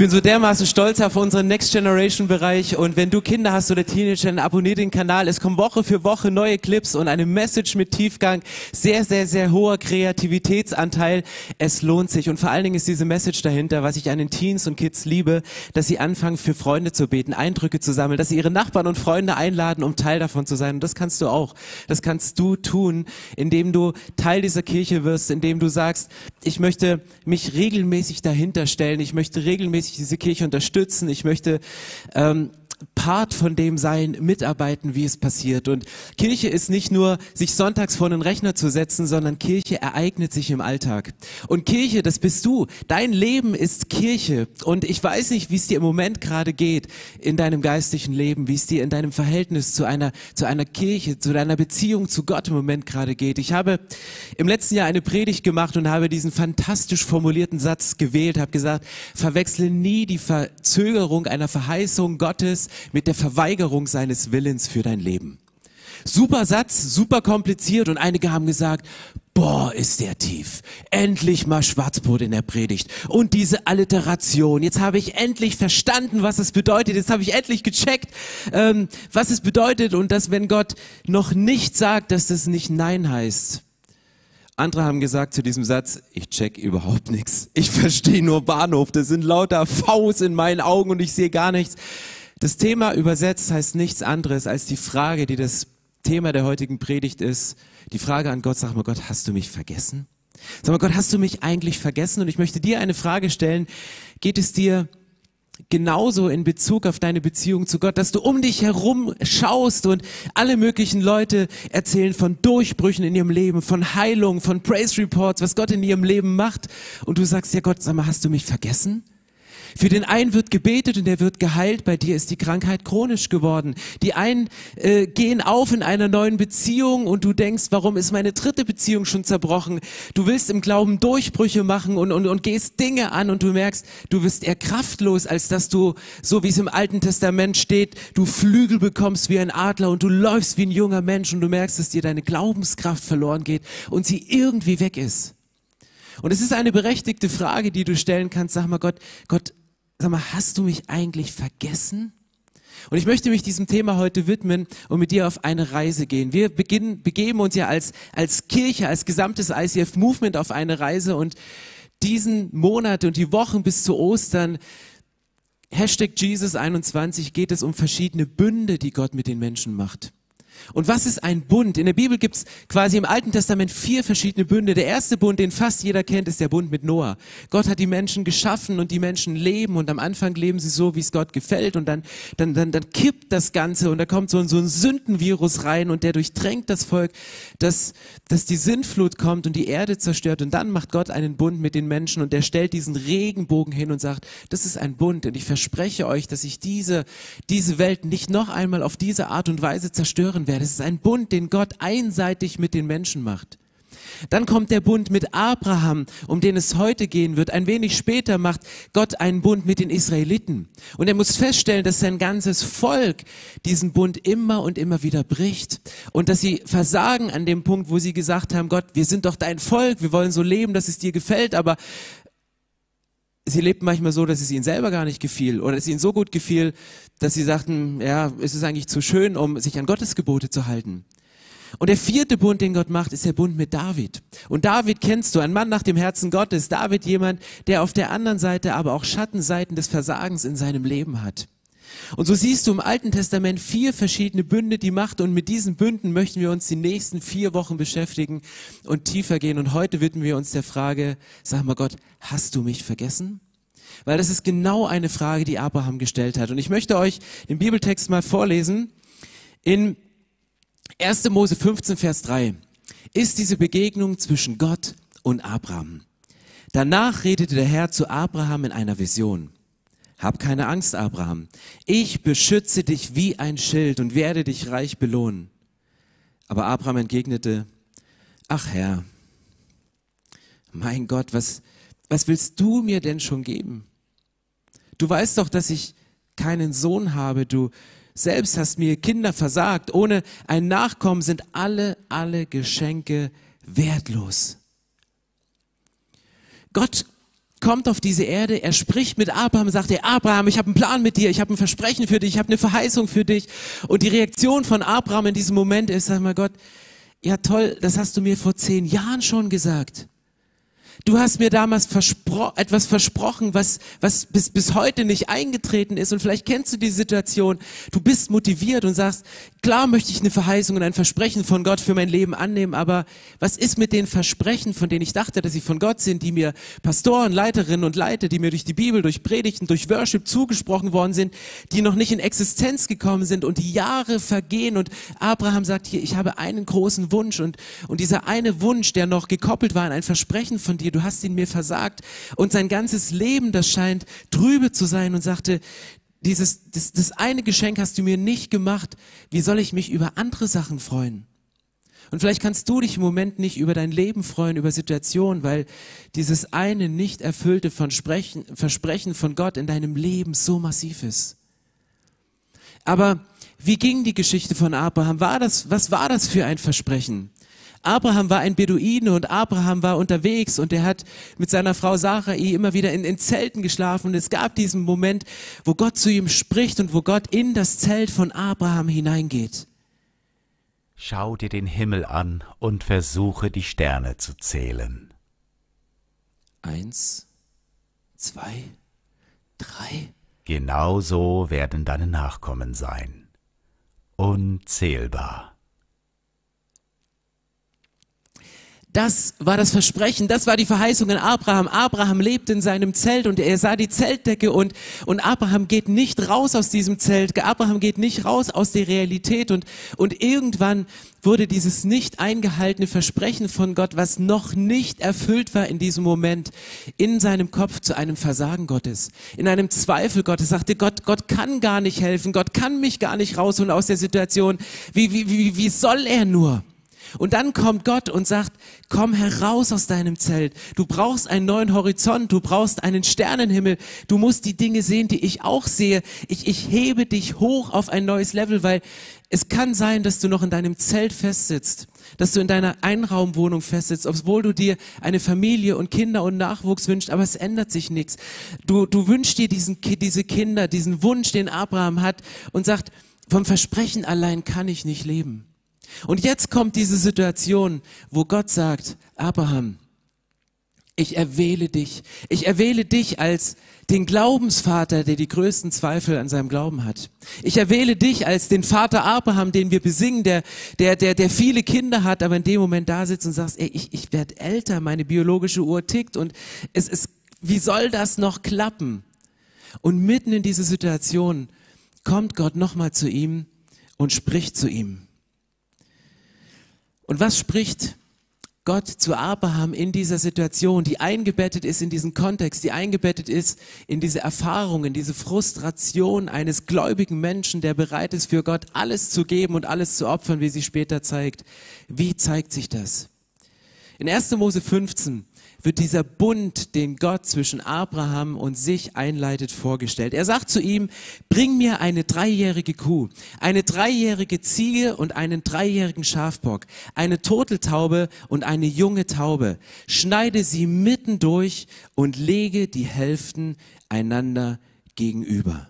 bin so dermaßen stolz auf unseren Next Generation Bereich und wenn du Kinder hast oder Teenager, dann abonniere den Kanal. Es kommen Woche für Woche neue Clips und eine Message mit Tiefgang. Sehr, sehr, sehr hoher Kreativitätsanteil. Es lohnt sich und vor allen Dingen ist diese Message dahinter, was ich an den Teens und Kids liebe, dass sie anfangen für Freunde zu beten, Eindrücke zu sammeln, dass sie ihre Nachbarn und Freunde einladen, um Teil davon zu sein. Und das kannst du auch. Das kannst du tun, indem du Teil dieser Kirche wirst, indem du sagst, ich möchte mich regelmäßig dahinter stellen. Ich möchte regelmäßig regelmäßig diese Kirche unterstützen. Ich möchte ähm, Part von dem sein, mitarbeiten, wie es passiert. Und Kirche ist nicht nur, sich sonntags vor einen Rechner zu setzen, sondern Kirche ereignet sich im Alltag. Und Kirche, das bist du. Dein Leben ist Kirche. Und ich weiß nicht, wie es dir im Moment gerade geht in deinem geistlichen Leben, wie es dir in deinem Verhältnis zu einer, zu einer Kirche, zu deiner Beziehung zu Gott im Moment gerade geht. Ich habe im letzten Jahr eine Predigt gemacht und habe diesen fantastisch formulierten Satz gewählt, habe gesagt, verwechsle nie die Verzögerung einer Verheißung Gottes mit der Verweigerung seines Willens für dein Leben. Super Satz, super kompliziert und einige haben gesagt, boah, ist der tief. Endlich mal Schwarzbrot in der Predigt. Und diese Alliteration. Jetzt habe ich endlich verstanden, was es bedeutet. Jetzt habe ich endlich gecheckt, ähm, was es bedeutet und dass wenn Gott noch nicht sagt, dass das nicht Nein heißt. Andere haben gesagt zu diesem Satz, ich check überhaupt nichts. Ich verstehe nur Bahnhof. Das sind lauter Vs in meinen Augen und ich sehe gar nichts. Das Thema übersetzt heißt nichts anderes als die Frage, die das Thema der heutigen Predigt ist. Die Frage an Gott, sag mal Gott, hast du mich vergessen? Sag mal Gott, hast du mich eigentlich vergessen? Und ich möchte dir eine Frage stellen. Geht es dir genauso in Bezug auf deine Beziehung zu Gott, dass du um dich herum schaust und alle möglichen Leute erzählen von Durchbrüchen in ihrem Leben, von Heilung, von Praise Reports, was Gott in ihrem Leben macht. Und du sagst, ja Gott, sag mal, hast du mich vergessen? Für den einen wird gebetet und er wird geheilt. Bei dir ist die Krankheit chronisch geworden. Die einen äh, gehen auf in einer neuen Beziehung und du denkst, warum ist meine dritte Beziehung schon zerbrochen? Du willst im Glauben Durchbrüche machen und, und, und gehst Dinge an und du merkst, du wirst eher kraftlos, als dass du, so wie es im Alten Testament steht, du Flügel bekommst wie ein Adler und du läufst wie ein junger Mensch und du merkst, dass dir deine Glaubenskraft verloren geht und sie irgendwie weg ist. Und es ist eine berechtigte Frage, die du stellen kannst. Sag mal, Gott, Gott, sag mal, hast du mich eigentlich vergessen? Und ich möchte mich diesem Thema heute widmen und mit dir auf eine Reise gehen. Wir beginnen, begeben uns ja als, als Kirche, als gesamtes ICF Movement auf eine Reise und diesen Monat und die Wochen bis zu Ostern, Hashtag Jesus 21, geht es um verschiedene Bünde, die Gott mit den Menschen macht. Und was ist ein Bund? In der Bibel gibt es quasi im Alten Testament vier verschiedene Bünde. Der erste Bund, den fast jeder kennt, ist der Bund mit Noah. Gott hat die Menschen geschaffen und die Menschen leben und am Anfang leben sie so, wie es Gott gefällt und dann, dann, dann, dann kippt das Ganze und da kommt so ein, so ein Sündenvirus rein und der durchdrängt das Volk, dass, dass die Sintflut kommt und die Erde zerstört und dann macht Gott einen Bund mit den Menschen und der stellt diesen Regenbogen hin und sagt, das ist ein Bund und ich verspreche euch, dass ich diese, diese Welt nicht noch einmal auf diese Art und Weise zerstören werde. Es ist ein Bund, den Gott einseitig mit den Menschen macht. Dann kommt der Bund mit Abraham, um den es heute gehen wird. Ein wenig später macht Gott einen Bund mit den Israeliten. Und er muss feststellen, dass sein ganzes Volk diesen Bund immer und immer wieder bricht. Und dass sie versagen an dem Punkt, wo sie gesagt haben, Gott, wir sind doch dein Volk, wir wollen so leben, dass es dir gefällt, aber sie lebten manchmal so, dass es ihnen selber gar nicht gefiel oder es ihnen so gut gefiel, dass sie sagten, ja, es ist eigentlich zu schön, um sich an Gottes Gebote zu halten. Und der vierte Bund, den Gott macht, ist der Bund mit David. Und David kennst du, ein Mann nach dem Herzen Gottes. David jemand, der auf der anderen Seite aber auch Schattenseiten des Versagens in seinem Leben hat. Und so siehst du im Alten Testament vier verschiedene Bünde, die macht. Und mit diesen Bünden möchten wir uns die nächsten vier Wochen beschäftigen und tiefer gehen. Und heute widmen wir uns der Frage, sag mal Gott, hast du mich vergessen? Weil das ist genau eine Frage, die Abraham gestellt hat. Und ich möchte euch den Bibeltext mal vorlesen. In 1. Mose 15, Vers 3 ist diese Begegnung zwischen Gott und Abraham. Danach redete der Herr zu Abraham in einer Vision. Hab keine Angst, Abraham. Ich beschütze dich wie ein Schild und werde dich reich belohnen. Aber Abraham entgegnete, ach Herr, mein Gott, was, was willst du mir denn schon geben? Du weißt doch, dass ich keinen Sohn habe. Du selbst hast mir Kinder versagt. Ohne ein Nachkommen sind alle, alle Geschenke wertlos. Gott kommt auf diese Erde, er spricht mit Abraham, sagt er, Abraham, ich habe einen Plan mit dir, ich habe ein Versprechen für dich, ich habe eine Verheißung für dich. Und die Reaktion von Abraham in diesem Moment ist, sag mal Gott, ja toll, das hast du mir vor zehn Jahren schon gesagt. Du hast mir damals verspro etwas versprochen, was, was bis, bis heute nicht eingetreten ist. Und vielleicht kennst du die Situation. Du bist motiviert und sagst, klar möchte ich eine Verheißung und ein Versprechen von Gott für mein Leben annehmen. Aber was ist mit den Versprechen, von denen ich dachte, dass sie von Gott sind, die mir Pastoren, Leiterinnen und Leiter, die mir durch die Bibel, durch Predigten, durch Worship zugesprochen worden sind, die noch nicht in Existenz gekommen sind und die Jahre vergehen. Und Abraham sagt hier, ich habe einen großen Wunsch und, und dieser eine Wunsch, der noch gekoppelt war an ein Versprechen von dir, dir, du hast ihn mir versagt. Und sein ganzes Leben, das scheint trübe zu sein und sagte, dieses, das, das eine Geschenk hast du mir nicht gemacht. Wie soll ich mich über andere Sachen freuen? Und vielleicht kannst du dich im Moment nicht über dein Leben freuen, über Situationen, weil dieses eine nicht erfüllte Versprechen, Versprechen von Gott in deinem Leben so massiv ist. Aber wie ging die Geschichte von Abraham? War das, was war das für ein Versprechen? Abraham war ein Beduine und Abraham war unterwegs und er hat mit seiner Frau Sarai immer wieder in, in Zelten geschlafen und es gab diesen Moment, wo Gott zu ihm spricht und wo Gott in das Zelt von Abraham hineingeht. Schau dir den Himmel an und versuche die Sterne zu zählen. Eins, zwei, drei. Genauso werden deine Nachkommen sein. Unzählbar. Das war das Versprechen, das war die Verheißung an Abraham. Abraham lebt in seinem Zelt und er sah die Zeltdecke und, und Abraham geht nicht raus aus diesem Zelt. Abraham geht nicht raus aus der Realität und, und irgendwann wurde dieses nicht eingehaltene Versprechen von Gott, was noch nicht erfüllt war in diesem Moment, in seinem Kopf zu einem Versagen Gottes, in einem Zweifel Gottes. Sagte Gott, Gott kann gar nicht helfen, Gott kann mich gar nicht rausholen aus der Situation. Wie, wie, wie, wie soll er nur? Und dann kommt Gott und sagt, komm heraus aus deinem Zelt. Du brauchst einen neuen Horizont, du brauchst einen Sternenhimmel. Du musst die Dinge sehen, die ich auch sehe. Ich, ich hebe dich hoch auf ein neues Level, weil es kann sein, dass du noch in deinem Zelt festsitzt, dass du in deiner Einraumwohnung festsitzt, obwohl du dir eine Familie und Kinder und Nachwuchs wünschst, aber es ändert sich nichts. Du, du wünschst dir diesen, diese Kinder, diesen Wunsch, den Abraham hat und sagt, vom Versprechen allein kann ich nicht leben. Und jetzt kommt diese Situation, wo Gott sagt, Abraham, ich erwähle dich. Ich erwähle dich als den Glaubensvater, der die größten Zweifel an seinem Glauben hat. Ich erwähle dich als den Vater Abraham, den wir besingen, der, der, der, der viele Kinder hat, aber in dem Moment da sitzt und sagst, ey, ich, ich werde älter, meine biologische Uhr tickt und es ist, wie soll das noch klappen? Und mitten in diese Situation kommt Gott nochmal zu ihm und spricht zu ihm. Und was spricht Gott zu Abraham in dieser Situation, die eingebettet ist in diesen Kontext, die eingebettet ist in diese Erfahrung, in diese Frustration eines gläubigen Menschen, der bereit ist, für Gott alles zu geben und alles zu opfern, wie sie später zeigt. Wie zeigt sich das? In 1. Mose 15 wird dieser Bund, den Gott zwischen Abraham und sich einleitet, vorgestellt. Er sagt zu ihm, bring mir eine dreijährige Kuh, eine dreijährige Ziege und einen dreijährigen Schafbock, eine Turteltaube und eine junge Taube. Schneide sie mitten durch und lege die Hälften einander gegenüber.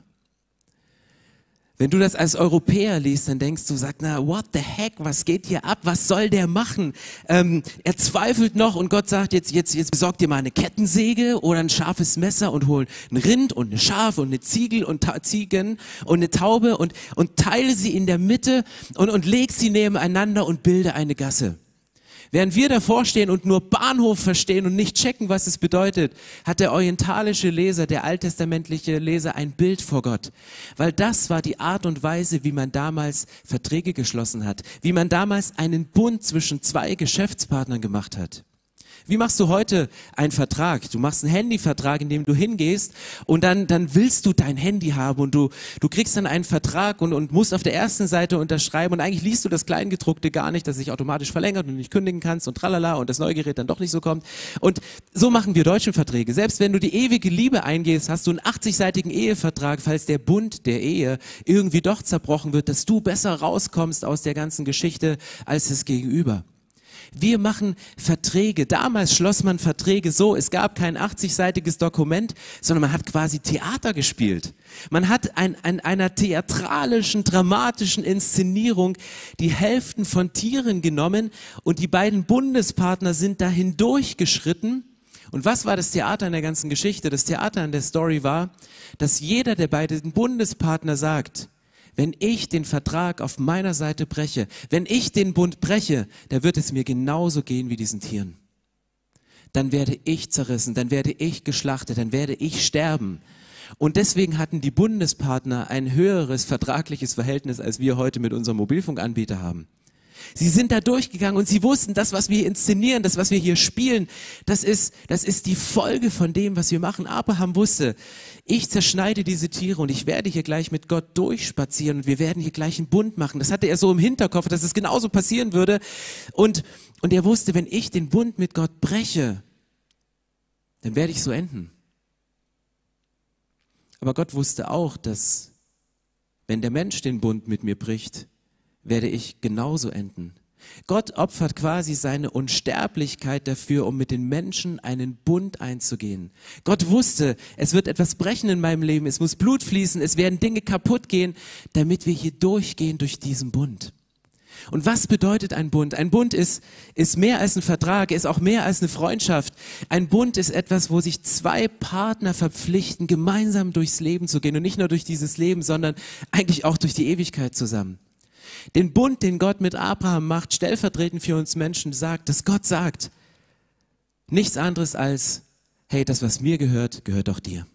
Wenn du das als Europäer liest, dann denkst du, sag, na, what the heck, was geht hier ab? Was soll der machen? Ähm, er zweifelt noch und Gott sagt, jetzt, jetzt, jetzt besorg dir mal eine Kettensäge oder ein scharfes Messer und hol ein Rind und eine Schaf und eine Ziegel und Ta Ziegen und eine Taube und, und teile sie in der Mitte und, und leg sie nebeneinander und bilde eine Gasse. Während wir davor stehen und nur Bahnhof verstehen und nicht checken, was es bedeutet, hat der orientalische Leser, der alttestamentliche Leser ein Bild vor Gott. Weil das war die Art und Weise, wie man damals Verträge geschlossen hat, wie man damals einen Bund zwischen zwei Geschäftspartnern gemacht hat. Wie machst du heute einen Vertrag? Du machst einen Handyvertrag, in dem du hingehst und dann, dann willst du dein Handy haben und du, du kriegst dann einen Vertrag und, und musst auf der ersten Seite unterschreiben und eigentlich liest du das Kleingedruckte gar nicht, dass sich automatisch verlängert und du nicht kündigen kannst und tralala und das neue Gerät dann doch nicht so kommt. Und so machen wir deutschen Verträge. Selbst wenn du die ewige Liebe eingehst, hast du einen 80-seitigen Ehevertrag, falls der Bund der Ehe irgendwie doch zerbrochen wird, dass du besser rauskommst aus der ganzen Geschichte als das Gegenüber. Wir machen Verträge. Damals schloss man Verträge so, es gab kein 80-seitiges Dokument, sondern man hat quasi Theater gespielt. Man hat an ein, einer theatralischen, dramatischen Inszenierung die Hälften von Tieren genommen und die beiden Bundespartner sind dahin durchgeschritten. Und was war das Theater in der ganzen Geschichte? Das Theater in der Story war, dass jeder der beiden Bundespartner sagt, wenn ich den Vertrag auf meiner Seite breche, wenn ich den Bund breche, da wird es mir genauso gehen wie diesen Tieren. Dann werde ich zerrissen, dann werde ich geschlachtet, dann werde ich sterben. Und deswegen hatten die Bundespartner ein höheres vertragliches Verhältnis, als wir heute mit unserem Mobilfunkanbieter haben. Sie sind da durchgegangen und sie wussten, das, was wir inszenieren, das, was wir hier spielen, das ist, das ist die Folge von dem, was wir machen. Abraham wusste, ich zerschneide diese Tiere und ich werde hier gleich mit Gott durchspazieren und wir werden hier gleich einen Bund machen. Das hatte er so im Hinterkopf, dass es genauso passieren würde. Und, und er wusste, wenn ich den Bund mit Gott breche, dann werde ich so enden. Aber Gott wusste auch, dass wenn der Mensch den Bund mit mir bricht, werde ich genauso enden. Gott opfert quasi seine Unsterblichkeit dafür, um mit den Menschen einen Bund einzugehen. Gott wusste, es wird etwas brechen in meinem Leben, es muss Blut fließen, es werden Dinge kaputt gehen, damit wir hier durchgehen durch diesen Bund. Und was bedeutet ein Bund? Ein Bund ist, ist mehr als ein Vertrag, ist auch mehr als eine Freundschaft. Ein Bund ist etwas, wo sich zwei Partner verpflichten, gemeinsam durchs Leben zu gehen und nicht nur durch dieses Leben, sondern eigentlich auch durch die Ewigkeit zusammen. Den Bund, den Gott mit Abraham macht, stellvertretend für uns Menschen, sagt, dass Gott sagt, nichts anderes als, hey, das, was mir gehört, gehört auch dir.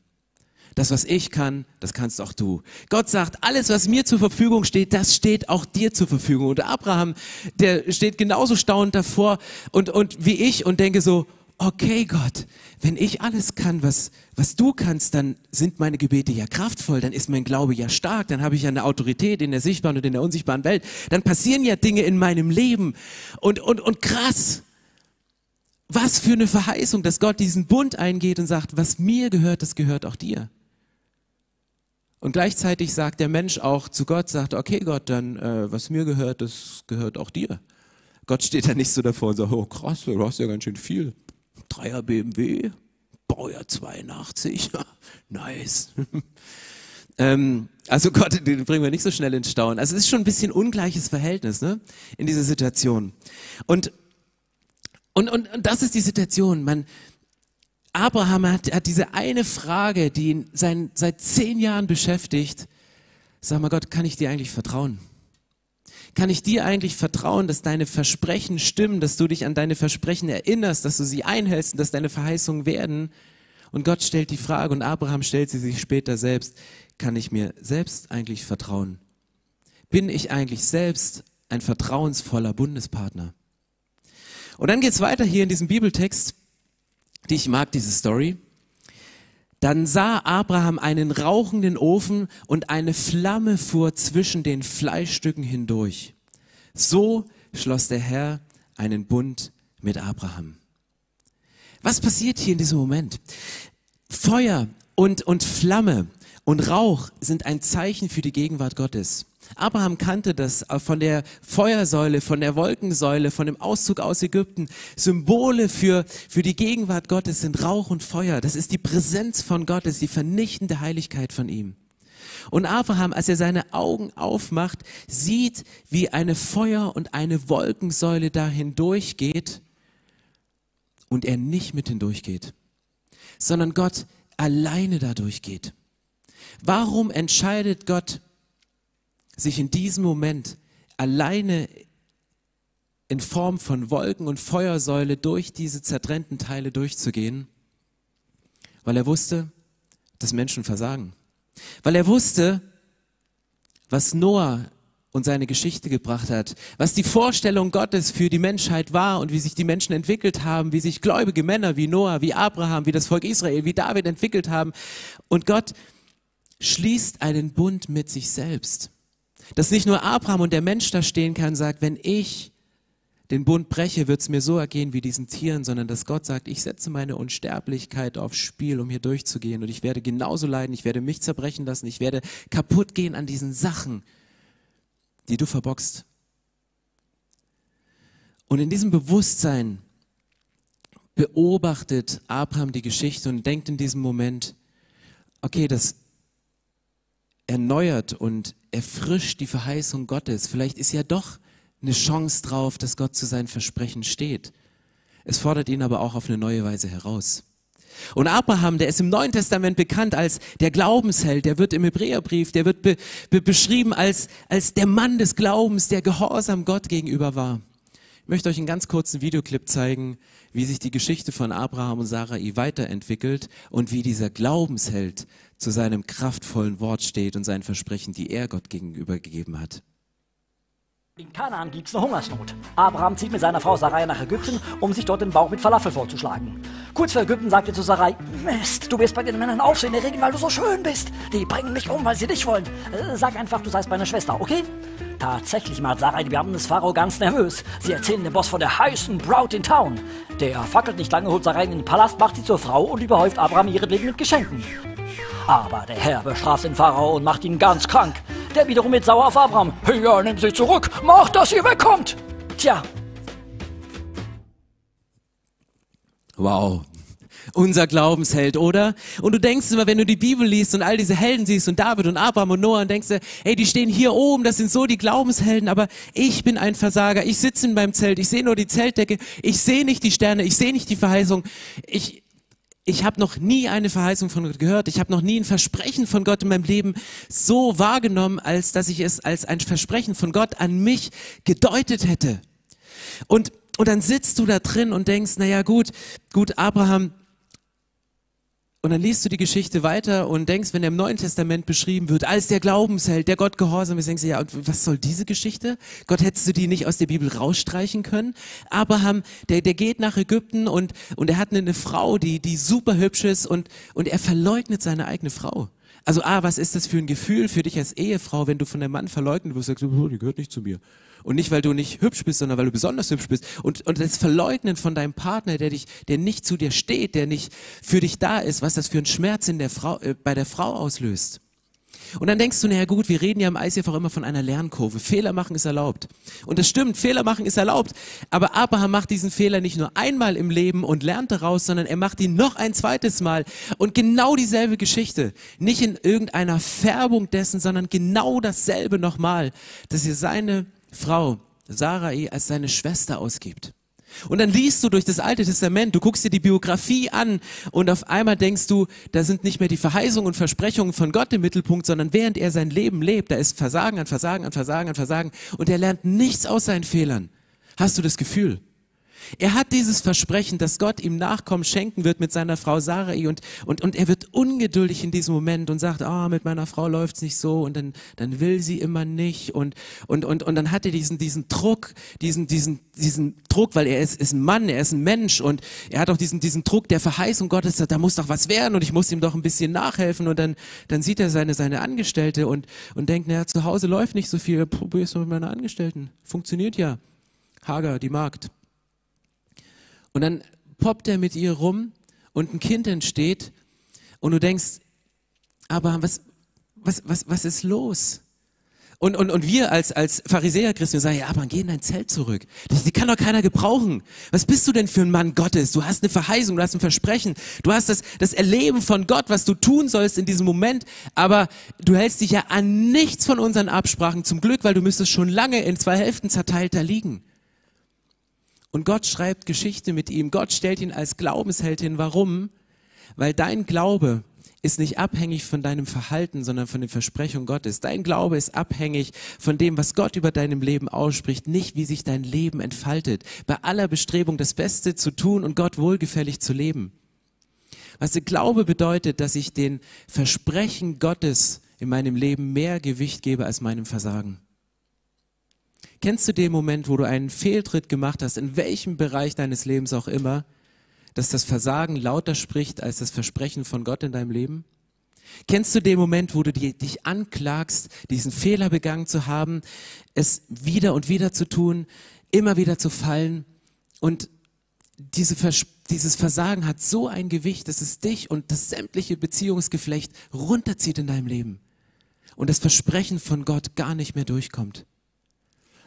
Das, was ich kann, das kannst auch du. Gott sagt, alles, was mir zur Verfügung steht, das steht auch dir zur Verfügung. Und Abraham, der steht genauso staunend davor und, und wie ich und denke so, okay Gott, wenn ich alles kann, was, was du kannst, dann sind meine Gebete ja kraftvoll, dann ist mein Glaube ja stark, dann habe ich ja eine Autorität in der sichtbaren und in der unsichtbaren Welt, dann passieren ja Dinge in meinem Leben und, und, und krass. Was für eine Verheißung, dass Gott diesen Bund eingeht und sagt, was mir gehört, das gehört auch dir. Und gleichzeitig sagt der Mensch auch zu Gott, sagt, okay Gott, dann äh, was mir gehört, das gehört auch dir. Gott steht da nicht so davor und sagt, oh krass, du hast ja ganz schön viel. Dreier BMW, Baujahr 82, nice. ähm, also Gott, den bringen wir nicht so schnell ins Staunen. Also es ist schon ein bisschen ungleiches Verhältnis ne, in dieser Situation. Und, und, und, und das ist die Situation. Man, Abraham hat, hat diese eine Frage, die ihn sein, seit zehn Jahren beschäftigt. Sag mal Gott, kann ich dir eigentlich vertrauen? Kann ich dir eigentlich vertrauen, dass deine Versprechen stimmen, dass du dich an deine Versprechen erinnerst, dass du sie einhältst und dass deine Verheißungen werden? Und Gott stellt die Frage und Abraham stellt sie sich später selbst, kann ich mir selbst eigentlich vertrauen? Bin ich eigentlich selbst ein vertrauensvoller Bundespartner? Und dann geht's weiter hier in diesem Bibeltext, die ich mag, diese Story. Dann sah Abraham einen rauchenden Ofen und eine Flamme fuhr zwischen den Fleischstücken hindurch. So schloss der Herr einen Bund mit Abraham. Was passiert hier in diesem Moment? Feuer und, und Flamme und Rauch sind ein Zeichen für die Gegenwart Gottes. Abraham kannte das äh, von der Feuersäule, von der Wolkensäule, von dem Auszug aus Ägypten. Symbole für, für die Gegenwart Gottes sind Rauch und Feuer. Das ist die Präsenz von Gott, das ist die vernichtende Heiligkeit von ihm. Und Abraham, als er seine Augen aufmacht, sieht, wie eine Feuer- und eine Wolkensäule da hindurchgeht und er nicht mit hindurchgeht, sondern Gott alleine da durchgeht. Warum entscheidet Gott sich in diesem Moment alleine in Form von Wolken und Feuersäule durch diese zertrennten Teile durchzugehen, weil er wusste, dass Menschen versagen. Weil er wusste, was Noah und seine Geschichte gebracht hat, was die Vorstellung Gottes für die Menschheit war und wie sich die Menschen entwickelt haben, wie sich gläubige Männer wie Noah, wie Abraham, wie das Volk Israel, wie David entwickelt haben. Und Gott schließt einen Bund mit sich selbst. Dass nicht nur Abraham und der Mensch da stehen kann sagt, wenn ich den Bund breche, wird es mir so ergehen wie diesen Tieren, sondern dass Gott sagt, ich setze meine Unsterblichkeit aufs Spiel, um hier durchzugehen und ich werde genauso leiden, ich werde mich zerbrechen lassen, ich werde kaputt gehen an diesen Sachen, die du verbockst. Und in diesem Bewusstsein beobachtet Abraham die Geschichte und denkt in diesem Moment, okay, das erneuert und erfrischt die Verheißung Gottes. Vielleicht ist ja doch eine Chance drauf, dass Gott zu seinen Versprechen steht. Es fordert ihn aber auch auf eine neue Weise heraus. Und Abraham, der ist im Neuen Testament bekannt als der Glaubensheld, der wird im Hebräerbrief, der wird be, be, beschrieben als, als der Mann des Glaubens, der gehorsam Gott gegenüber war. Möchte euch einen ganz kurzen Videoclip zeigen, wie sich die Geschichte von Abraham und Sarai weiterentwickelt und wie dieser Glaubensheld zu seinem kraftvollen Wort steht und sein Versprechen, die er Gott gegenüber gegeben hat. In Kanaan gibt's eine Hungersnot. Abraham zieht mit seiner Frau Sarai nach Ägypten, um sich dort den Bauch mit Falafel vorzuschlagen. Kurz vor Ägypten sagt er zu Sarai, Mist, du wirst bei den Männern Aufsehen erregen, weil du so schön bist. Die bringen mich um, weil sie dich wollen. Äh, sag einfach, du seist meine Schwester, okay? Tatsächlich macht Sarai die Beamten des Pharao ganz nervös. Sie erzählen dem Boss von der heißen Braut in Town. Der fackelt nicht lange, holt Sarai in den Palast, macht sie zur Frau und überhäuft Abraham ihretwegen mit Geschenken. Aber der Herr bestraft den Pharao und macht ihn ganz krank. Der wiederum wird sauer auf Abraham. Ja, nimmt sie zurück. Macht, dass ihr wegkommt. Tja. Wow. Unser Glaubensheld, oder? Und du denkst immer, wenn du die Bibel liest und all diese Helden siehst und David und Abraham und Noah und denkst dir, hey, die stehen hier oben, das sind so die Glaubenshelden, aber ich bin ein Versager. Ich sitze in meinem Zelt, ich sehe nur die Zeltdecke, ich sehe nicht die Sterne, ich sehe nicht die Verheißung. Ich, ich habe noch nie eine Verheißung von Gott gehört. Ich habe noch nie ein Versprechen von Gott in meinem Leben so wahrgenommen, als dass ich es als ein Versprechen von Gott an mich gedeutet hätte. Und, und dann sitzt du da drin und denkst, na ja, gut, gut, Abraham, und dann liest du die Geschichte weiter und denkst, wenn er im Neuen Testament beschrieben wird, als der Glaubensheld, der Gott gehorsam ist, denkst du, ja, und was soll diese Geschichte? Gott hättest du die nicht aus der Bibel rausstreichen können? Abraham, der, der geht nach Ägypten und, und er hat eine, eine Frau, die, die super hübsch ist und, und er verleugnet seine eigene Frau. Also, ah, was ist das für ein Gefühl für dich als Ehefrau, wenn du von dem Mann verleugnet wirst, sagst du, oh, die gehört nicht zu mir. Und nicht, weil du nicht hübsch bist, sondern weil du besonders hübsch bist. Und, und das Verleugnen von deinem Partner, der dich, der nicht zu dir steht, der nicht für dich da ist, was das für einen Schmerz in der Frau, äh, bei der Frau auslöst. Und dann denkst du, naja gut, wir reden ja im ICF auch immer von einer Lernkurve. Fehler machen ist erlaubt. Und das stimmt, Fehler machen ist erlaubt. Aber Abraham macht diesen Fehler nicht nur einmal im Leben und lernt daraus, sondern er macht ihn noch ein zweites Mal. Und genau dieselbe Geschichte. Nicht in irgendeiner Färbung dessen, sondern genau dasselbe nochmal, dass er seine Frau Sarai als seine Schwester ausgibt. Und dann liest du durch das Alte Testament, du guckst dir die Biografie an und auf einmal denkst du, da sind nicht mehr die Verheißungen und Versprechungen von Gott im Mittelpunkt, sondern während er sein Leben lebt, da ist Versagen an Versagen an Versagen an Versagen und er lernt nichts aus seinen Fehlern. Hast du das Gefühl? Er hat dieses Versprechen, dass Gott ihm Nachkommen schenken wird mit seiner Frau Sarai und, und, und er wird ungeduldig in diesem Moment und sagt, ah, oh, mit meiner Frau läuft's nicht so und dann, dann will sie immer nicht und, und, und, und dann hat er diesen, diesen Druck, diesen, diesen, diesen Druck, weil er ist, ist ein Mann, er ist ein Mensch und er hat auch diesen, diesen Druck der Verheißung Gottes, da muss doch was werden und ich muss ihm doch ein bisschen nachhelfen und dann, dann sieht er seine, seine Angestellte und, und denkt, naja, zu Hause läuft nicht so viel, probier's doch mit meiner Angestellten. Funktioniert ja. Hager, die Magd. Und dann poppt er mit ihr rum und ein Kind entsteht und du denkst, aber was, was, was, was ist los? Und, und, und wir als, als Pharisäer Christen sagen, ja, aber geh in dein Zelt zurück. Die kann doch keiner gebrauchen. Was bist du denn für ein Mann Gottes? Du hast eine Verheißung, du hast ein Versprechen. Du hast das, das Erleben von Gott, was du tun sollst in diesem Moment. Aber du hältst dich ja an nichts von unseren Absprachen zum Glück, weil du müsstest schon lange in zwei Hälften zerteilt da liegen. Und Gott schreibt Geschichte mit ihm. Gott stellt ihn als Glaubensheld hin. Warum? Weil dein Glaube ist nicht abhängig von deinem Verhalten, sondern von den Versprechungen Gottes. Dein Glaube ist abhängig von dem, was Gott über deinem Leben ausspricht, nicht wie sich dein Leben entfaltet. Bei aller Bestrebung, das Beste zu tun und Gott wohlgefällig zu leben. Was der Glaube bedeutet, dass ich den Versprechen Gottes in meinem Leben mehr Gewicht gebe als meinem Versagen. Kennst du den Moment, wo du einen Fehltritt gemacht hast, in welchem Bereich deines Lebens auch immer, dass das Versagen lauter spricht als das Versprechen von Gott in deinem Leben? Kennst du den Moment, wo du dich anklagst, diesen Fehler begangen zu haben, es wieder und wieder zu tun, immer wieder zu fallen und diese Vers dieses Versagen hat so ein Gewicht, dass es dich und das sämtliche Beziehungsgeflecht runterzieht in deinem Leben und das Versprechen von Gott gar nicht mehr durchkommt.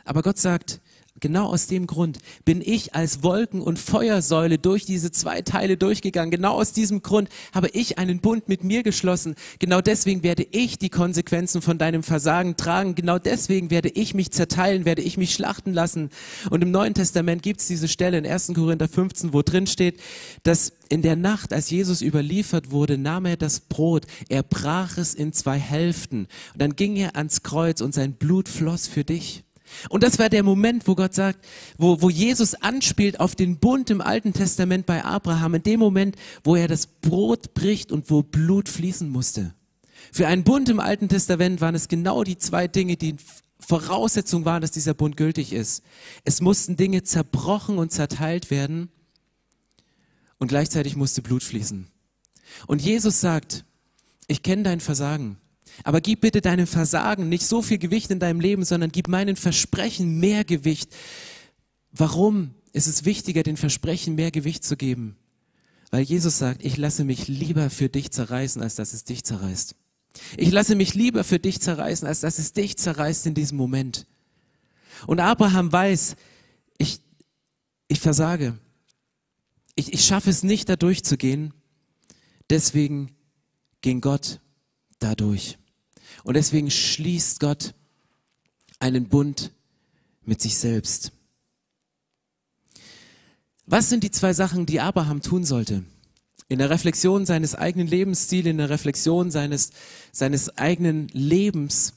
Aber Gott sagt, Genau aus dem Grund bin ich als Wolken- und Feuersäule durch diese zwei Teile durchgegangen. Genau aus diesem Grund habe ich einen Bund mit mir geschlossen. Genau deswegen werde ich die Konsequenzen von deinem Versagen tragen. Genau deswegen werde ich mich zerteilen, werde ich mich schlachten lassen. Und im Neuen Testament gibt es diese Stelle in 1. Korinther 15, wo drin steht, dass in der Nacht, als Jesus überliefert wurde, nahm er das Brot, er brach es in zwei Hälften und dann ging er ans Kreuz und sein Blut floss für dich. Und das war der Moment, wo Gott sagt, wo, wo Jesus anspielt auf den Bund im Alten Testament bei Abraham, in dem Moment, wo er das Brot bricht und wo Blut fließen musste. Für einen Bund im Alten Testament waren es genau die zwei Dinge, die Voraussetzung waren, dass dieser Bund gültig ist. Es mussten Dinge zerbrochen und zerteilt werden und gleichzeitig musste Blut fließen. Und Jesus sagt, ich kenne dein Versagen. Aber gib bitte deinem Versagen nicht so viel Gewicht in deinem Leben, sondern gib meinen Versprechen mehr Gewicht. Warum ist es wichtiger, den Versprechen mehr Gewicht zu geben? Weil Jesus sagt, ich lasse mich lieber für dich zerreißen, als dass es dich zerreißt. Ich lasse mich lieber für dich zerreißen, als dass es dich zerreißt in diesem Moment. Und Abraham weiß, ich, ich versage. Ich, ich schaffe es nicht, da durchzugehen. Deswegen ging Gott dadurch. Und deswegen schließt Gott einen Bund mit sich selbst. Was sind die zwei Sachen, die Abraham tun sollte? In der Reflexion seines eigenen Lebensstils, in der Reflexion seines, seines eigenen Lebens.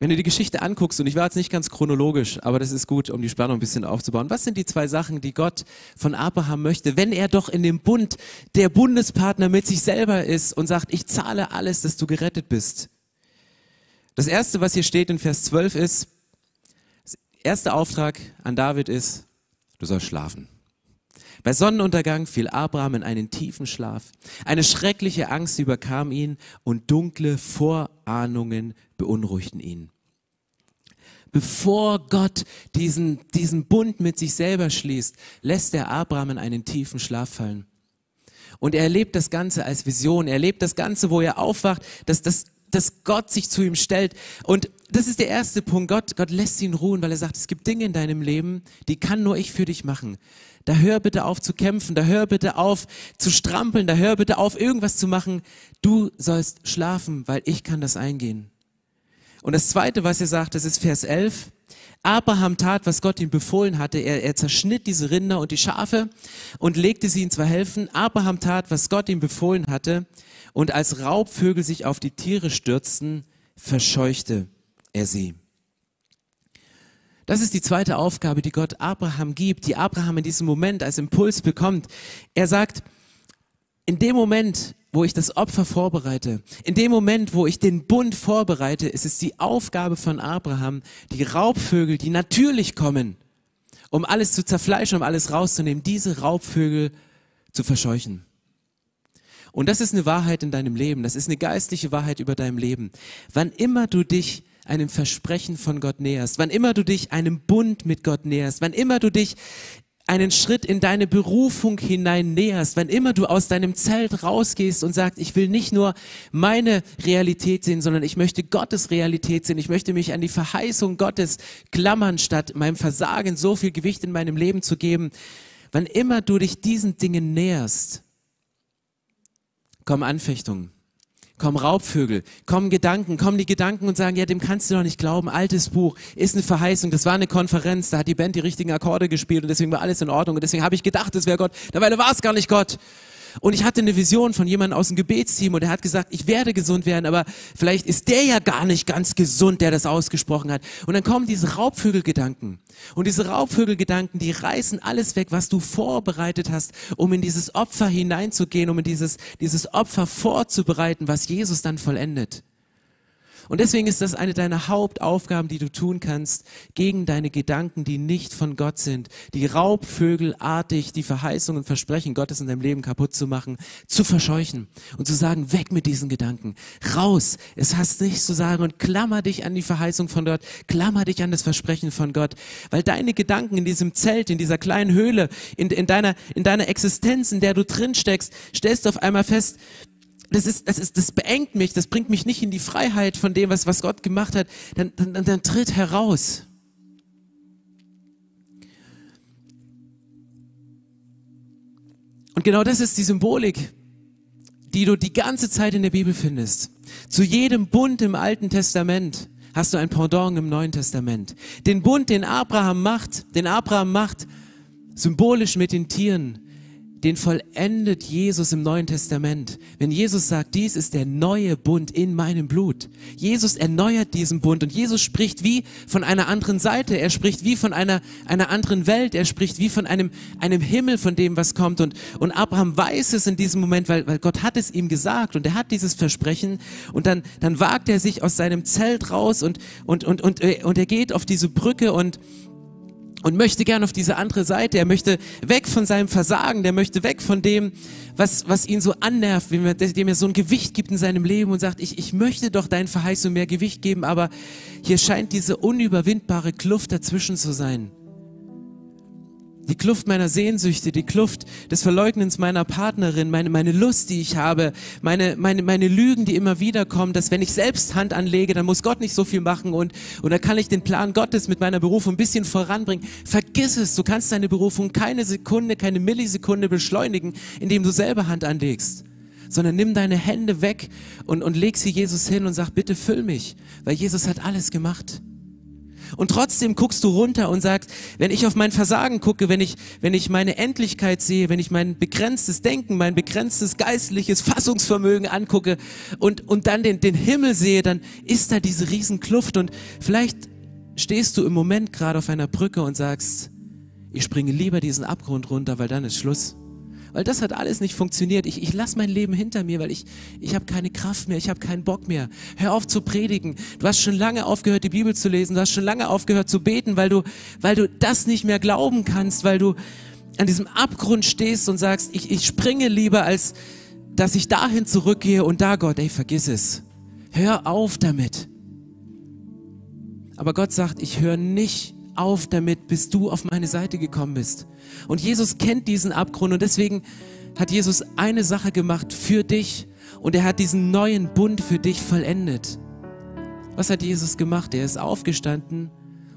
Wenn du die Geschichte anguckst, und ich war jetzt nicht ganz chronologisch, aber das ist gut, um die Spannung ein bisschen aufzubauen. Was sind die zwei Sachen, die Gott von Abraham möchte, wenn er doch in dem Bund der Bundespartner mit sich selber ist und sagt, ich zahle alles, dass du gerettet bist? Das erste, was hier steht in Vers 12 ist, erster Auftrag an David ist, du sollst schlafen. Bei Sonnenuntergang fiel Abraham in einen tiefen Schlaf. Eine schreckliche Angst überkam ihn und dunkle Vorahnungen beunruhigten ihn. Bevor Gott diesen, diesen Bund mit sich selber schließt, lässt er Abraham in einen tiefen Schlaf fallen. Und er erlebt das Ganze als Vision. Er erlebt das Ganze, wo er aufwacht, dass das dass Gott sich zu ihm stellt. Und das ist der erste Punkt. Gott, Gott lässt ihn ruhen, weil er sagt, es gibt Dinge in deinem Leben, die kann nur ich für dich machen. Da hör bitte auf zu kämpfen, da hör bitte auf zu strampeln, da hör bitte auf irgendwas zu machen. Du sollst schlafen, weil ich kann das eingehen. Und das zweite, was er sagt, das ist Vers 11. Abraham tat, was Gott ihm befohlen hatte. Er, er zerschnitt diese Rinder und die Schafe und legte sie in zwei Hälften. Abraham tat, was Gott ihm befohlen hatte. Und als Raubvögel sich auf die Tiere stürzten, verscheuchte er sie. Das ist die zweite Aufgabe, die Gott Abraham gibt, die Abraham in diesem Moment als Impuls bekommt. Er sagt, in dem Moment, wo ich das Opfer vorbereite, in dem Moment, wo ich den Bund vorbereite, ist es die Aufgabe von Abraham, die Raubvögel, die natürlich kommen, um alles zu zerfleischen, um alles rauszunehmen, diese Raubvögel zu verscheuchen. Und das ist eine Wahrheit in deinem Leben. Das ist eine geistliche Wahrheit über deinem Leben. Wann immer du dich einem Versprechen von Gott näherst, wann immer du dich einem Bund mit Gott näherst, wann immer du dich einen Schritt in deine Berufung hinein näherst, wann immer du aus deinem Zelt rausgehst und sagst, ich will nicht nur meine Realität sehen, sondern ich möchte Gottes Realität sehen, ich möchte mich an die Verheißung Gottes klammern, statt meinem Versagen so viel Gewicht in meinem Leben zu geben, wann immer du dich diesen Dingen näherst, kommen Anfechtungen, kommen Raubvögel, kommen Gedanken, kommen die Gedanken und sagen, ja, dem kannst du doch nicht glauben, altes Buch, ist eine Verheißung, das war eine Konferenz, da hat die Band die richtigen Akkorde gespielt und deswegen war alles in Ordnung. Und deswegen habe ich gedacht, es wäre Gott, dabei war es gar nicht Gott. Und ich hatte eine Vision von jemandem aus dem Gebetsteam und er hat gesagt, ich werde gesund werden, aber vielleicht ist der ja gar nicht ganz gesund, der das ausgesprochen hat. Und dann kommen diese Raubvögelgedanken. Und diese Raubvögelgedanken, die reißen alles weg, was du vorbereitet hast, um in dieses Opfer hineinzugehen, um in dieses, dieses Opfer vorzubereiten, was Jesus dann vollendet. Und deswegen ist das eine deiner Hauptaufgaben, die du tun kannst, gegen deine Gedanken, die nicht von Gott sind, die raubvögelartig die Verheißungen und Versprechen Gottes in deinem Leben kaputt zu machen, zu verscheuchen und zu sagen, weg mit diesen Gedanken, raus, es hast nichts zu sagen und klammer dich an die Verheißung von Gott, klammer dich an das Versprechen von Gott, weil deine Gedanken in diesem Zelt, in dieser kleinen Höhle, in, in, deiner, in deiner Existenz, in der du drin steckst, stellst du auf einmal fest, das ist, das ist, das beengt mich, das bringt mich nicht in die Freiheit von dem, was, was Gott gemacht hat, dann, dann, dann tritt heraus. Und genau das ist die Symbolik, die du die ganze Zeit in der Bibel findest. Zu jedem Bund im Alten Testament hast du ein Pendant im Neuen Testament. Den Bund, den Abraham macht, den Abraham macht, symbolisch mit den Tieren, den vollendet Jesus im Neuen Testament. Wenn Jesus sagt, dies ist der neue Bund in meinem Blut. Jesus erneuert diesen Bund und Jesus spricht wie von einer anderen Seite. Er spricht wie von einer, einer anderen Welt. Er spricht wie von einem, einem Himmel, von dem was kommt. Und, und Abraham weiß es in diesem Moment, weil, weil Gott hat es ihm gesagt und er hat dieses Versprechen. Und dann, dann wagt er sich aus seinem Zelt raus und, und, und, und, und er geht auf diese Brücke und, und möchte gern auf diese andere Seite. Er möchte weg von seinem Versagen, der möchte weg von dem, was, was ihn so annervt, dem er so ein Gewicht gibt in seinem Leben und sagt, ich, ich möchte doch deinen Verheißungen mehr Gewicht geben, aber hier scheint diese unüberwindbare Kluft dazwischen zu sein die Kluft meiner Sehnsüchte, die Kluft des Verleugnens meiner Partnerin, meine, meine Lust, die ich habe, meine, meine, meine Lügen, die immer wieder kommen, dass wenn ich selbst Hand anlege, dann muss Gott nicht so viel machen und, und dann kann ich den Plan Gottes mit meiner Berufung ein bisschen voranbringen. Vergiss es, du kannst deine Berufung keine Sekunde, keine Millisekunde beschleunigen, indem du selber Hand anlegst sondern nimm deine Hände weg und, und leg sie Jesus hin und sag, bitte füll mich, weil Jesus hat alles gemacht. Und trotzdem guckst du runter und sagst, wenn ich auf mein Versagen gucke, wenn ich, wenn ich meine Endlichkeit sehe, wenn ich mein begrenztes Denken, mein begrenztes geistliches Fassungsvermögen angucke und, und dann den, den Himmel sehe, dann ist da diese Riesenkluft. Und vielleicht stehst du im Moment gerade auf einer Brücke und sagst, ich springe lieber diesen Abgrund runter, weil dann ist Schluss weil das hat alles nicht funktioniert. Ich, ich lasse mein Leben hinter mir, weil ich, ich habe keine Kraft mehr, ich habe keinen Bock mehr. Hör auf zu predigen. Du hast schon lange aufgehört, die Bibel zu lesen, du hast schon lange aufgehört zu beten, weil du, weil du das nicht mehr glauben kannst, weil du an diesem Abgrund stehst und sagst, ich, ich springe lieber, als dass ich dahin zurückgehe und da Gott, ey, vergiss es. Hör auf damit. Aber Gott sagt, ich höre nicht auf damit, bis du auf meine Seite gekommen bist. Und Jesus kennt diesen Abgrund und deswegen hat Jesus eine Sache gemacht für dich und er hat diesen neuen Bund für dich vollendet. Was hat Jesus gemacht? Er ist aufgestanden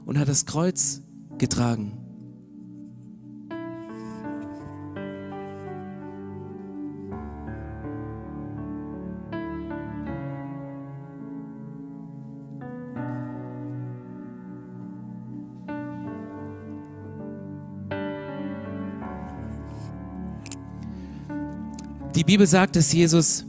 und hat das Kreuz getragen. Die Bibel sagt, dass Jesus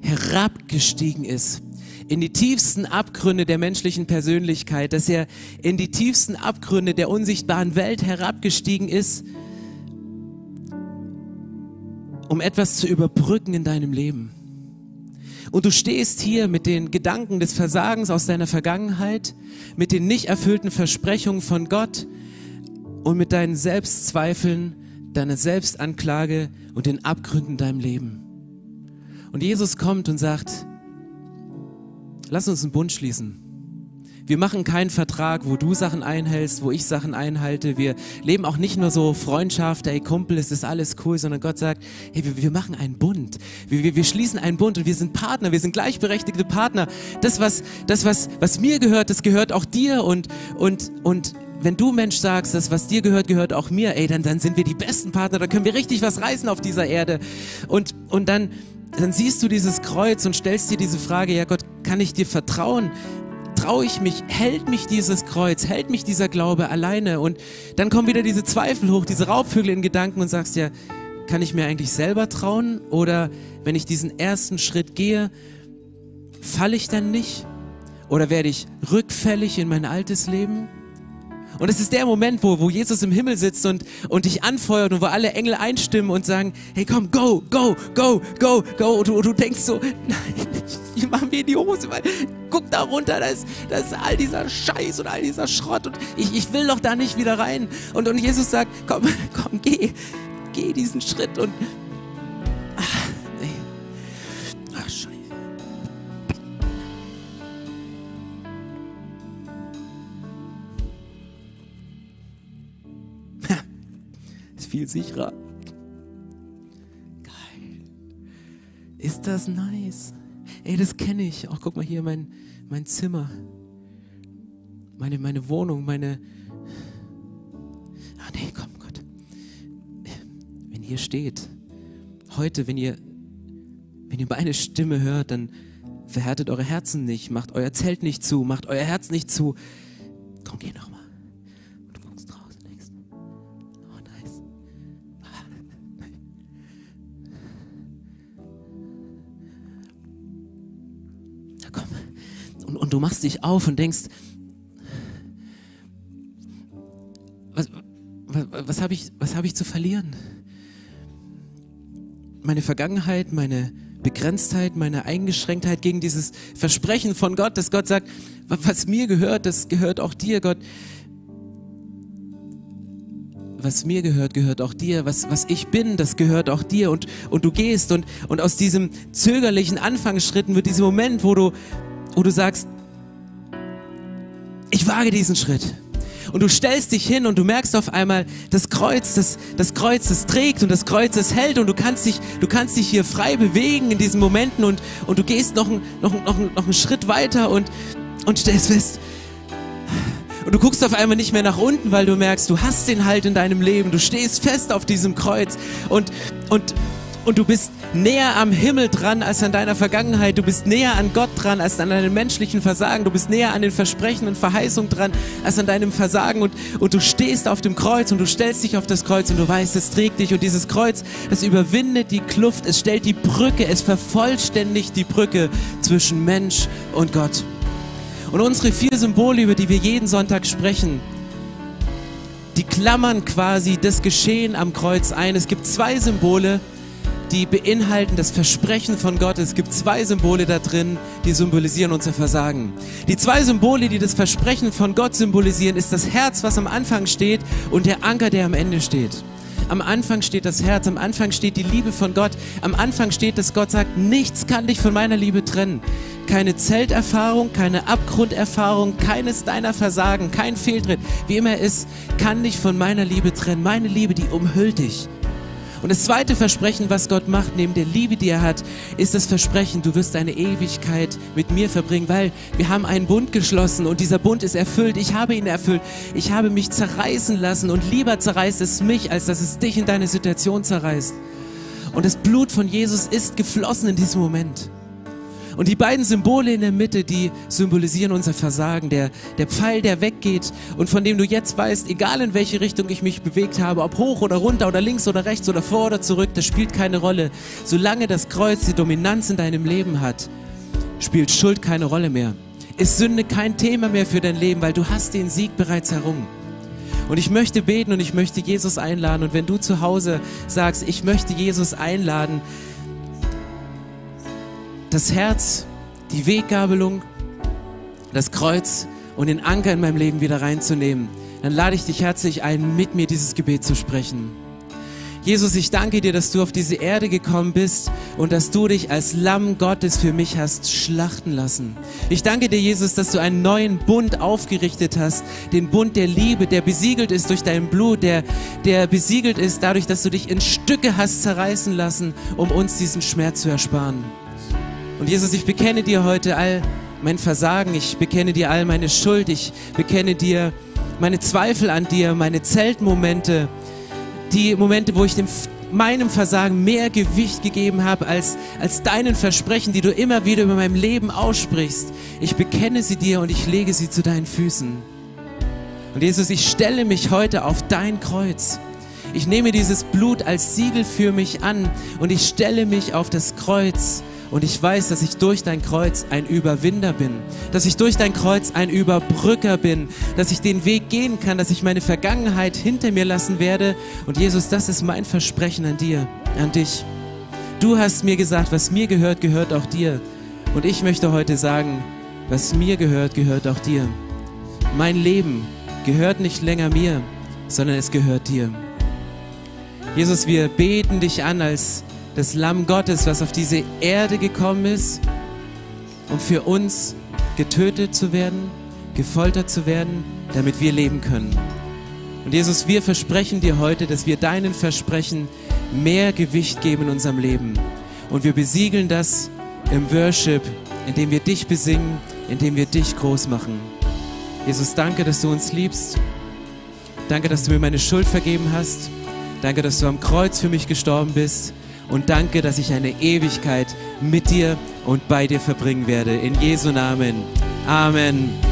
herabgestiegen ist in die tiefsten Abgründe der menschlichen Persönlichkeit, dass er in die tiefsten Abgründe der unsichtbaren Welt herabgestiegen ist, um etwas zu überbrücken in deinem Leben. Und du stehst hier mit den Gedanken des Versagens aus deiner Vergangenheit, mit den nicht erfüllten Versprechungen von Gott und mit deinen Selbstzweifeln deiner Selbstanklage und den Abgründen deinem Leben. Und Jesus kommt und sagt, lass uns einen Bund schließen. Wir machen keinen Vertrag, wo du Sachen einhältst, wo ich Sachen einhalte. Wir leben auch nicht nur so Freundschaft, ey Kumpel, es ist alles cool, sondern Gott sagt, hey, wir, wir machen einen Bund. Wir, wir, wir schließen einen Bund und wir sind Partner, wir sind gleichberechtigte Partner. Das, was, das, was, was mir gehört, das gehört auch dir und, und, und wenn du Mensch sagst, das was dir gehört, gehört auch mir, ey, dann, dann sind wir die besten Partner, dann können wir richtig was reißen auf dieser Erde. Und, und dann, dann siehst du dieses Kreuz und stellst dir diese Frage, ja Gott, kann ich dir vertrauen? Traue ich mich? Hält mich dieses Kreuz? Hält mich dieser Glaube alleine? Und dann kommen wieder diese Zweifel hoch, diese Raubvögel in Gedanken und sagst ja, kann ich mir eigentlich selber trauen? Oder wenn ich diesen ersten Schritt gehe, falle ich dann nicht? Oder werde ich rückfällig in mein altes Leben? Und es ist der Moment, wo, wo Jesus im Himmel sitzt und, und dich anfeuert und wo alle Engel einstimmen und sagen, hey komm, go, go, go, go, go. Und du, und du denkst so, nein, ich mach mir in die Hose, weil guck da runter, da ist, da ist all dieser Scheiß und all dieser Schrott und ich, ich will doch da nicht wieder rein. Und, und Jesus sagt, komm, komm, geh, geh diesen Schritt und viel sicherer. Geil. Ist das nice? Ey, das kenne ich. Auch guck mal hier mein, mein Zimmer. Meine, meine Wohnung, meine. Ah, nee, komm, Gott. Wenn hier steht, heute, wenn ihr, wenn ihr meine Stimme hört, dann verhärtet eure Herzen nicht, macht euer Zelt nicht zu, macht euer Herz nicht zu. Komm, geh nochmal. Und, du machst dich auf und denkst, was, was, was habe ich, hab ich zu verlieren? Meine Vergangenheit, meine Begrenztheit, meine Eingeschränktheit gegen dieses Versprechen von Gott, dass Gott sagt, wa- was mir gehört, das gehört auch dir, Gott. Was mir gehört, gehört auch dir. Was, was ich bin, das gehört auch dir. Und, und du gehst und, und aus diesem zögerlichen Anfangsschritten wird dieser Moment, wo du, wo du sagst, ich wage diesen Schritt. Und du stellst dich hin und du merkst auf einmal, das Kreuz, das, das Kreuz, das trägt und das Kreuz, das hält und du kannst dich, du kannst dich hier frei bewegen in diesen Momenten und, und du gehst noch, noch, noch, noch einen Schritt weiter und, und stellst fest, und du guckst auf einmal nicht mehr nach unten, weil du merkst, du hast den Halt in deinem Leben. Du stehst fest auf diesem Kreuz und, und, und du bist näher am Himmel dran als an deiner Vergangenheit. Du bist näher an Gott dran als an deinem menschlichen Versagen. Du bist näher an den Versprechen und Verheißungen dran als an deinem Versagen. Und, und du stehst auf dem Kreuz und du stellst dich auf das Kreuz und du weißt, es trägt dich. Und dieses Kreuz, das überwindet die Kluft. Es stellt die Brücke, es vervollständigt die Brücke zwischen Mensch und Gott. Und unsere vier Symbole, über die wir jeden Sonntag sprechen, die klammern quasi das Geschehen am Kreuz ein. Es gibt zwei Symbole, die beinhalten das Versprechen von Gott. Es gibt zwei Symbole da drin, die symbolisieren unser Versagen. Die zwei Symbole, die das Versprechen von Gott symbolisieren, ist das Herz, was am Anfang steht, und der Anker, der am Ende steht. Am Anfang steht das Herz, am Anfang steht die Liebe von Gott, am Anfang steht, dass Gott sagt, nichts kann dich von meiner Liebe trennen. Keine Zelterfahrung, keine Abgrunderfahrung, keines deiner Versagen, kein Fehltritt, wie immer er ist, kann dich von meiner Liebe trennen. Meine Liebe, die umhüllt dich. Und das zweite Versprechen, was Gott macht, neben der Liebe, die er hat, ist das Versprechen, du wirst deine Ewigkeit mit mir verbringen, weil wir haben einen Bund geschlossen und dieser Bund ist erfüllt. Ich habe ihn erfüllt. Ich habe mich zerreißen lassen und lieber zerreißt es mich, als dass es dich in deine Situation zerreißt. Und das Blut von Jesus ist geflossen in diesem Moment. Und die beiden Symbole in der Mitte, die symbolisieren unser Versagen. Der, der Pfeil, der weggeht und von dem du jetzt weißt, egal in welche Richtung ich mich bewegt habe, ob hoch oder runter oder links oder rechts oder vor oder zurück, das spielt keine Rolle. Solange das Kreuz die Dominanz in deinem Leben hat, spielt Schuld keine Rolle mehr. Ist Sünde kein Thema mehr für dein Leben, weil du hast den Sieg bereits errungen. Und ich möchte beten und ich möchte Jesus einladen. Und wenn du zu Hause sagst, ich möchte Jesus einladen, das Herz, die Weggabelung, das Kreuz und den Anker in meinem Leben wieder reinzunehmen, dann lade ich dich herzlich ein, mit mir dieses Gebet zu sprechen. Jesus, ich danke dir, dass du auf diese Erde gekommen bist und dass du dich als Lamm Gottes für mich hast schlachten lassen. Ich danke dir, Jesus, dass du einen neuen Bund aufgerichtet hast, den Bund der Liebe, der besiegelt ist durch dein Blut, der, der besiegelt ist dadurch, dass du dich in Stücke hast zerreißen lassen, um uns diesen Schmerz zu ersparen. Und Jesus, ich bekenne dir heute all mein Versagen, ich bekenne dir all meine Schuld, ich bekenne dir meine Zweifel an dir, meine Zeltmomente, die Momente, wo ich dem, meinem Versagen mehr Gewicht gegeben habe als, als deinen Versprechen, die du immer wieder über meinem Leben aussprichst. Ich bekenne sie dir und ich lege sie zu deinen Füßen. Und Jesus, ich stelle mich heute auf dein Kreuz. Ich nehme dieses Blut als Siegel für mich an und ich stelle mich auf das Kreuz Und ich weiß, dass ich durch dein Kreuz ein Überwinder bin, dass ich durch dein Kreuz ein Überbrücker bin, dass ich den Weg gehen kann, dass ich meine Vergangenheit hinter mir lassen werde. Und Jesus, das ist mein Versprechen an dir, an dich. Du hast mir gesagt, was mir gehört, gehört auch dir. Und ich möchte heute sagen, was mir gehört, gehört auch dir. Mein Leben gehört nicht länger mir, sondern es gehört dir. Jesus, wir beten dich an als das Lamm Gottes, was auf diese Erde gekommen ist, um für uns getötet zu werden, gefoltert zu werden, damit wir leben können. Und Jesus, wir versprechen dir heute, dass wir deinen Versprechen mehr Gewicht geben in unserem Leben. Und wir besiegeln das im Worship, indem wir dich besingen, indem wir dich groß machen. Jesus, danke, dass du uns liebst. Danke, dass du mir meine Schuld vergeben hast. Danke, dass du am Kreuz für mich gestorben bist. Und danke, dass ich eine Ewigkeit mit dir und bei dir verbringen werde. In Jesu Namen. Amen.